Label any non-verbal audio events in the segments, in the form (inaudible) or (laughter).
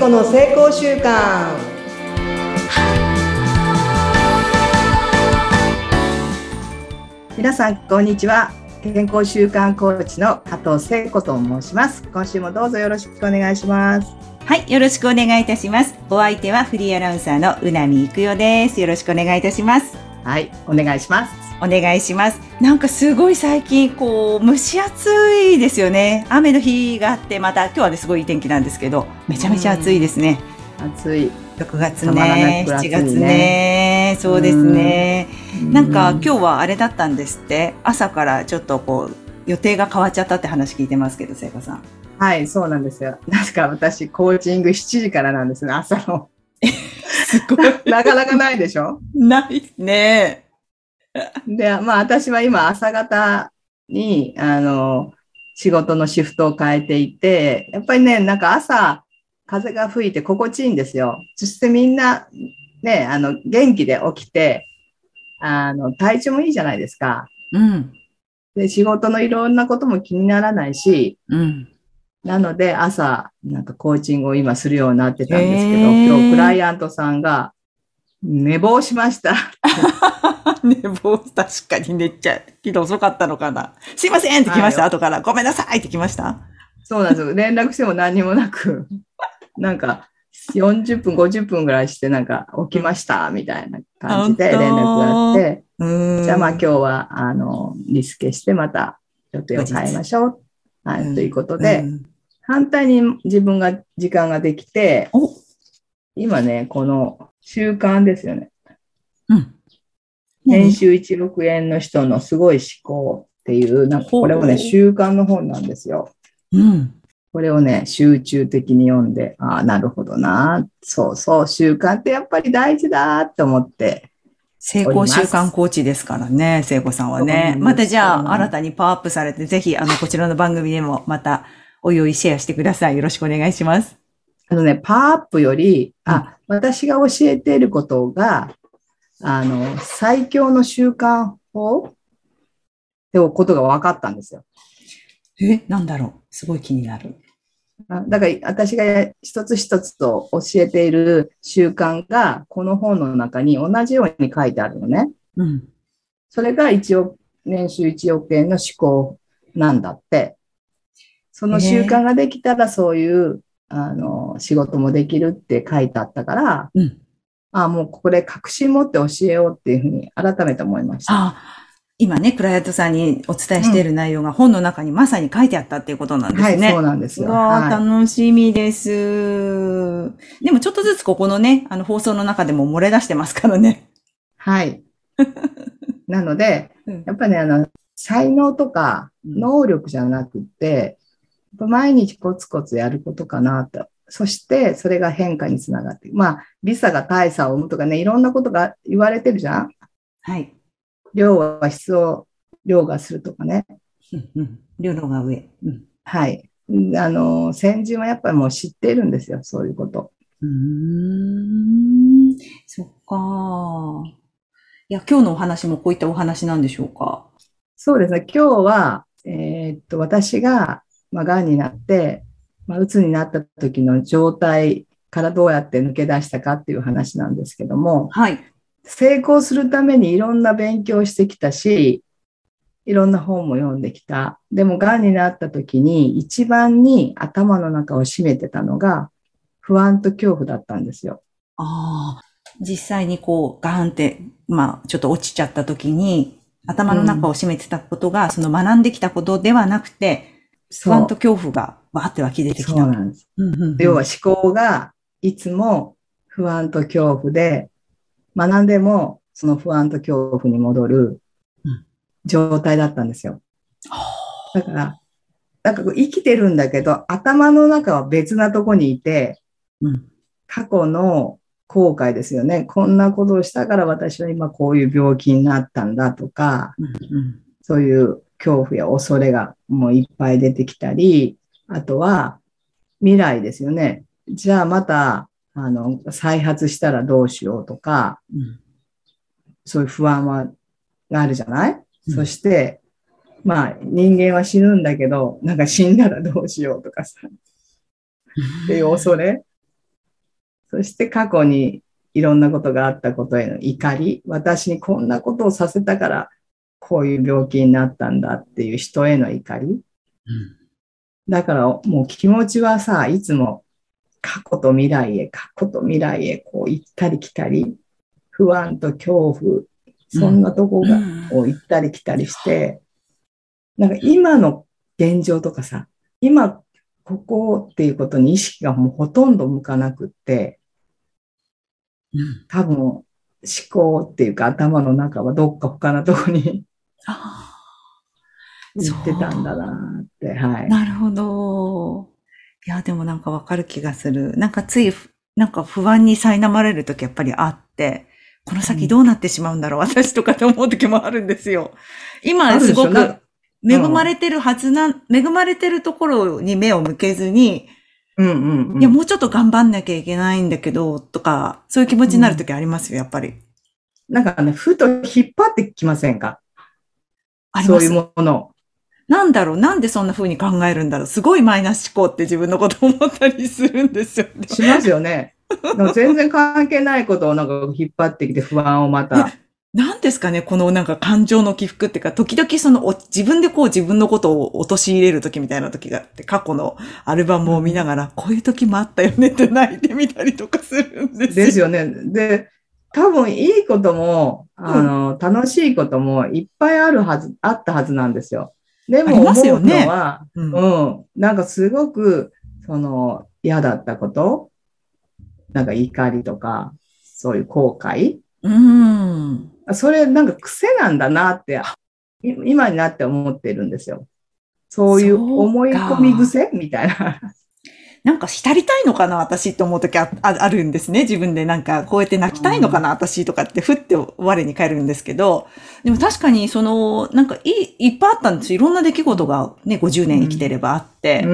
子の成功習慣皆さんこんにちは健康習慣コーチの加藤聖子と申します今週もどうぞよろしくお願いしますはい、よろしくお願いいたします。お相手はフリーアナウンサーのうなみいくよです。よろしくお願いいたします。はいお願いしますお願いします。なんかすごい最近こう蒸し暑いですよね。雨の日があってまた今日はねすごいいい天気なんですけど、めちゃめちゃ暑いですね。暑い6月たまらなね、7く暑いね月ね、そうですね。なんか今日日はあれだったんですって。朝からちょっとこう予定が変わっちゃったって話聞いてますけど、聖子さん。はいそうなんですよ確か私コーチング7時からなんですね朝の (laughs) すごい。なかなかないでしょ？ないね。で、まあ私は今朝方に、あの、仕事のシフトを変えていて、やっぱりね、なんか朝、風が吹いて心地いいんですよ。そしてみんな、ね、あの、元気で起きて、あの、体調もいいじゃないですか。うん。で、仕事のいろんなことも気にならないし、うん。なので朝、なんかコーチングを今するようになってたんですけど、今日クライアントさんが、寝坊しました。(laughs) 寝坊、確かに寝ちゃう。昨日遅かったのかな。すいませんって来ました、はい後から。ごめんなさいって来ました。そうなんですよ。連絡しても何にもなく、なんか40分、50分ぐらいして、なんか起きましたみたいな感じで連絡があって。じゃあまあ今日は、あの、リスケしてまた予定を変えましょう。はい、うんということで、うん反対に自分が時間ができて、お今ね、この習慣ですよね。うん。年収1億円の人のすごい思考っていう、なんかこれもね、習慣の本なんですよ。うん。これをね、集中的に読んで、ああ、なるほどな。そうそう、習慣ってやっぱり大事だって思って。成功習慣コーチですからね、聖子さんはね。またじゃあ、新たにパワーアップされて、ぜひ、あの、こちらの番組でもまた、おいおいシェアしてください。よろしくお願いします。あのね、パワーアップより、あ、私が教えていることが、あの、最強の習慣法ってことが分かったんですよ。え、なんだろう。すごい気になる。あだから私が一つ一つと教えている習慣が、この本の中に同じように書いてあるのね。うん。それが1億、年収1億円の思考なんだって。その習慣ができたらそういう、あの、仕事もできるって書いてあったから、うん。あもうこれ確信持って教えようっていうふうに改めて思いました。あ、今ね、クライアントさんにお伝えしている内容が本の中にまさに書いてあったっていうことなんですはい、ね。そうなんですよ。うわーはい楽しみです。でもちょっとずつここのね、あの放送の中でも漏れ出してますからね。はい。(laughs) なので、うんやっぱりね、あの、才能とか能力じゃなくって、毎日コツコツやることかなと。そして、それが変化につながって。まあ、ビザが大差を生むとかね、いろんなことが言われてるじゃんはい。量は質を量がするとかね。うんうん。両のが上。うん。はい。あの、先人はやっぱりもう知っているんですよ、そういうこと。うーん。そっか。いや、今日のお話もこういったお話なんでしょうか？そうですね。今日は、えーっと、私が、まあ、癌になって、まあ、鬱になった時の状態からどうやって抜け出したかっていう話なんですけども、はい。成功するためにいろんな勉強をしてきたし、いろんな本も読んできた。でも、癌になった時に一番に頭の中を占めてたのが、不安と恐怖だったんですよ。ああ。実際にこう、ガーンって、まあ、ちょっと落ちちゃった時に、頭の中を占めてたことが、その学んできたことではなくて、不安と恐怖がわーって湧き出てきた。そうなんです。うんうんうん要は思考がいつも不安と恐怖で、学んでもその不安と恐怖に戻るうん状態だったんですよ。だから、なんかこう生きてるんだけど、頭の中は別なとこにいて、うん過去の後悔ですよね。こんなことをしたから私は今こういう病気になったんだとか、うんうんそういう恐怖や恐れがもういっぱい出てきたり、あとは未来ですよね。じゃあまた、あの、再発したらどうしようとか、うん。そういう不安は、があるじゃない、うん。そして、まあ人間は死ぬんだけど、なんか死んだらどうしようとかさ、っていう恐れ。そして過去にいろんなことがあったことへの怒り、私にこんなことをさせたから、こういう病気になったんだっていう人への怒り。うんだからもう気持ちはさ、いつも過去と未来へ、過去と未来へこう行ったり来たり、不安と恐怖、そんなとこが、を行ったり来たりして、なんか今の現状とかさ、今ここっていうことに意識がもうほとんど向かなくって、うん多分思考っていうか頭の中はどっか他のとこにあ行ってたんだなって、はい。ーなるほど。いや、でもなんかわかる気がする。なんかつい、なんか不安に苛まれるときやっぱりあって、この先どうなってしまうんだろう、私とかって思うときもあるんですよ。あ今すごく恵まれてるはずな、恵まれてるところに目を向けずに、うんうんうん。いや、もうちょっと頑張んなきゃいけないんだけど、とか、そういう気持ちになるときありますよ、やっぱり。なんかね、ふと引っ張ってきませんか？そういうものを。なんだろう？なんでそんな風に考えるんだろう？すごいマイナス思考って自分のこと思ったりするんですよね。しますよね。(laughs) 全然関係ないことをなんか引っ張ってきて不安をまた。なんですかね？このなんか感情の起伏っていうか、時々そのお自分でこう自分のことを陥れる時みたいな時があって、過去のアルバムを見ながら、こういう時もあったよねって泣いてみたりとかするんですよ。ですよね。で、多分いいことも、あの、楽しいこともいっぱいあるはず、あったはずなんですよ。でも思うのは、うんうん。なんかすごく、その、嫌だったこと、なんか怒りとか、そういう後悔。うん。それなんか癖なんだなって、い今になって思ってるんですよ。そういう思い込み癖みたいな。なんか浸りたいのかな私って思う時あああるんですね。自分でなんかこうやって泣きたいのかな私とかってふって我に返るんですけど、でも確かにその、なんかいい、いっぱいあったんですよ。いろんな出来事がね、50年生きてればあって、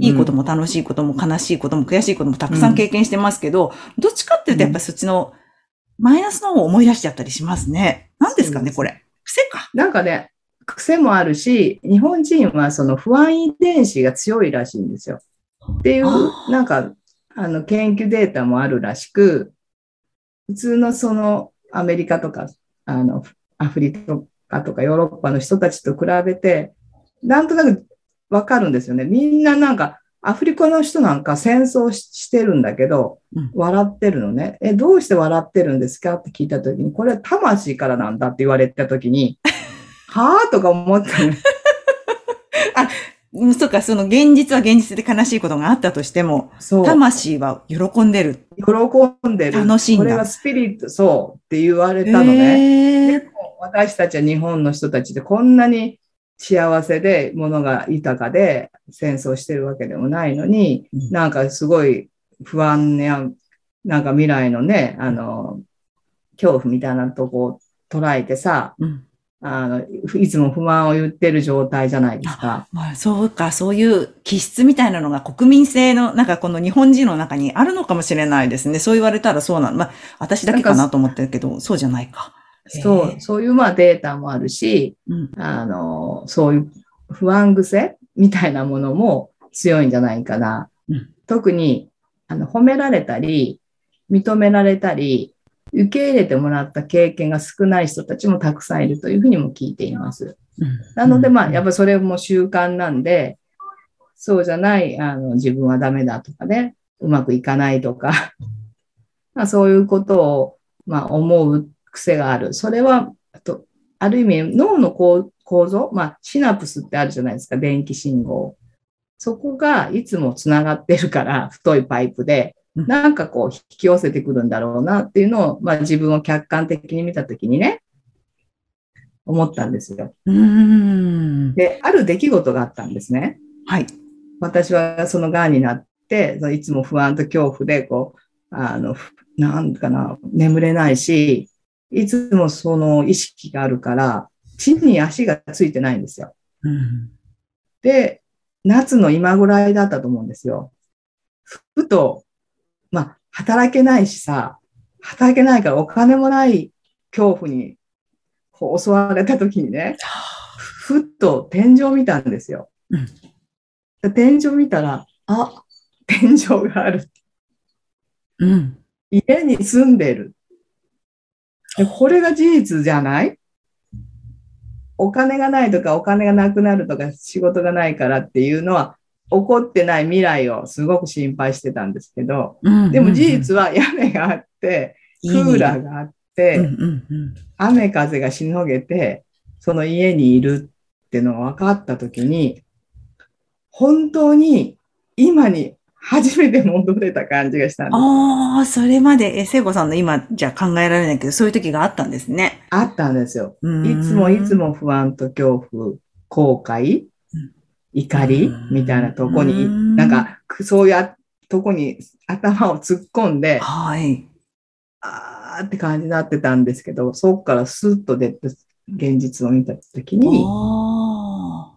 いいことも楽しいことも悲しいことも悔しいこともたくさん経験してますけど、どっちかっていうとやっぱりそっちのマイナスの方を思い出しちゃったりしますね。何ですかね、これ。癖か。なんかね、癖もあるし、日本人はその不安遺伝子が強いらしいんですよ。っていうなんか、あの、研究データもあるらしく、普通のそのアメリカとか、あの、アフリカとかヨーロッパの人たちと比べて、なんとなくわかるんですよね。みんななんか、アフリカの人なんか戦争ししてるんだけどうん、笑ってるのね。え、どうして笑ってるんですか？って聞いたときに、これは魂からなんだって言われたときに、(laughs) はぁとか思って、うんそうか、その現実は現実で悲しいことがあったとしても、そう。魂は喜んでる。喜んでる。楽しいんだこれはスピリット、そうって言われたのね。へーでも私たちは日本の人たちでこんなに幸せで物が豊かで戦争してるわけでもないのに、うんなんかすごい不安や、なんか未来のね、あの、恐怖みたいなとこを捉えてさ、うんあの、いつも不満を言ってる状態じゃないですか。まあ、そうか、そういう気質みたいなのが国民性の、なんかこの日本人の中にあるのかもしれないですね。そう言われたらそうなの。まあ、私だけかなと思ってるけど、そうじゃないか。そう、そういうまあデータもあるし、うん。あの、そういう不安癖みたいなものも強いんじゃないかな。うん特に、あの、褒められたり、認められたり、受け入れてもらった経験が少ない人たちもたくさんいるというふうにも聞いています。うんなので、まあ、やっぱそれも習慣なんで、そうじゃない、あの、自分はダメだとかね、うまくいかないとか、まあ、そういうことを、まあ、思う癖がある。それは、あとある意味、脳の構構造、まあ、シナプスってあるじゃないですか、電気信号。そこがいつもつながってるから、太いパイプで、うんなんかこう、引き寄せてくるんだろうなっていうのを、まあ、自分を客観的に見たときにね、思ったんですよ。うーん。で、ある出来事があったんですね。はい。私はその癌になって、いつも不安と恐怖で、こう、あの、ふなんかな、眠れないし、いつもその意識があるから、地に足がついてないんですよ。うん。で、夏の今ぐらいだったと思うんですよ。ふと、まあ、働けないしさ、働けないからお金もない恐怖にこう襲われた時にね、ふっと天井を見たんですよ。うんで天井見たら、あ、天井がある。うん。家に住んでる。でこれが事実じゃない？お金がないとか、お金がなくなるとか、仕事がないからっていうのは、起こってない未来をすごく心配してたんですけど、うんでも事実は屋根があって、クーラーがあって、うんうんうん。雨風がしのげて、その家にいるってのが分かったときに、本当に今に初めて戻れた感じがしたんです。ああ、それまで、え、聖子さんの今じゃ考えられないけど、そういう時があったんですね。あったんですよ。いいつもいつ。も不安と恐怖、後悔うん、怒りうんみたいなとこうんに、なんかそういうとこに頭を突っ込んで、はい。あーって感じになってたんですけど、そこからスッと出て、現実を見たときに、あ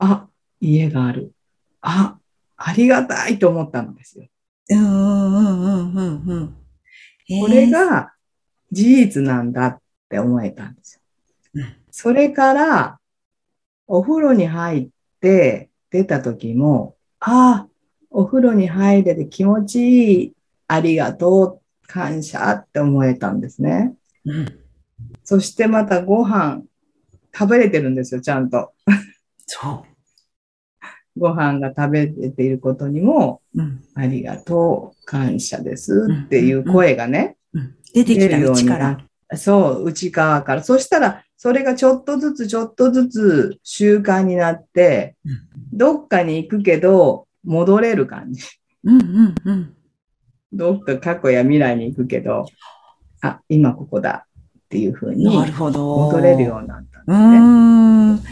あ、家がある。あ、ありがたいと思ったんですよ。あ。うんうんうんうんうん。えーこれ、が事実なんだって思えたんですようん。それから、お風呂に入って出た時も、ああ、お風呂に入れて気持ちいい、ありがとう、感謝って思えたんですね。うん。そしてまたご飯食べれてるんですよ、ちゃんと。そご飯が食べれていることにも、う。うん。ありがとう、感謝ですっていう声がね、うん。出てきたよう。になそう、内側から。そしたら、それがちょっとずつちょっとずつ習慣になって、どっかに行くけど、戻れる感じ。うんうんうん。どっか過去や未来に行くけど、あ、今ここだっていうふうになるほど。戻れるようになったんうですね。ーん。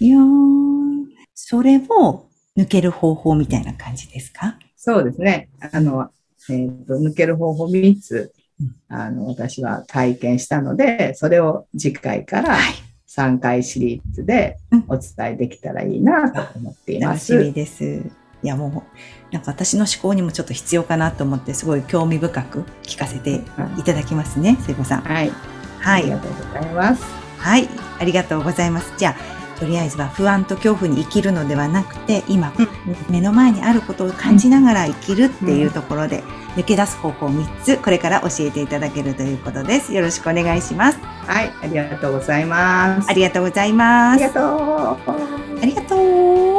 いやーそれを抜ける方法みたいな感じですか？そうですね。あの、えっ、と、抜ける方法3つうん、あの、私は体験したので、それを次回からはい。3回シリーズでうんお伝えできたらいいなと思っています。楽しみです。いやもう、なんか私の思考にもちょっと必要かなと思って、すごい興味深く聞かせていただきますね、聖子さん。はい。はい。ありがとうございます。はい。ありがとうございます。じゃあ、とりあえずは不安と恐怖に生きるのではなくて、今、目の前にあることを感じながら生きるっていうところで、抜け出す方法3つ、これから教えていただけるということです。よろしくお願いします。はい。ありがとうございます。ありがとうございます。ありがとう。ありがとう。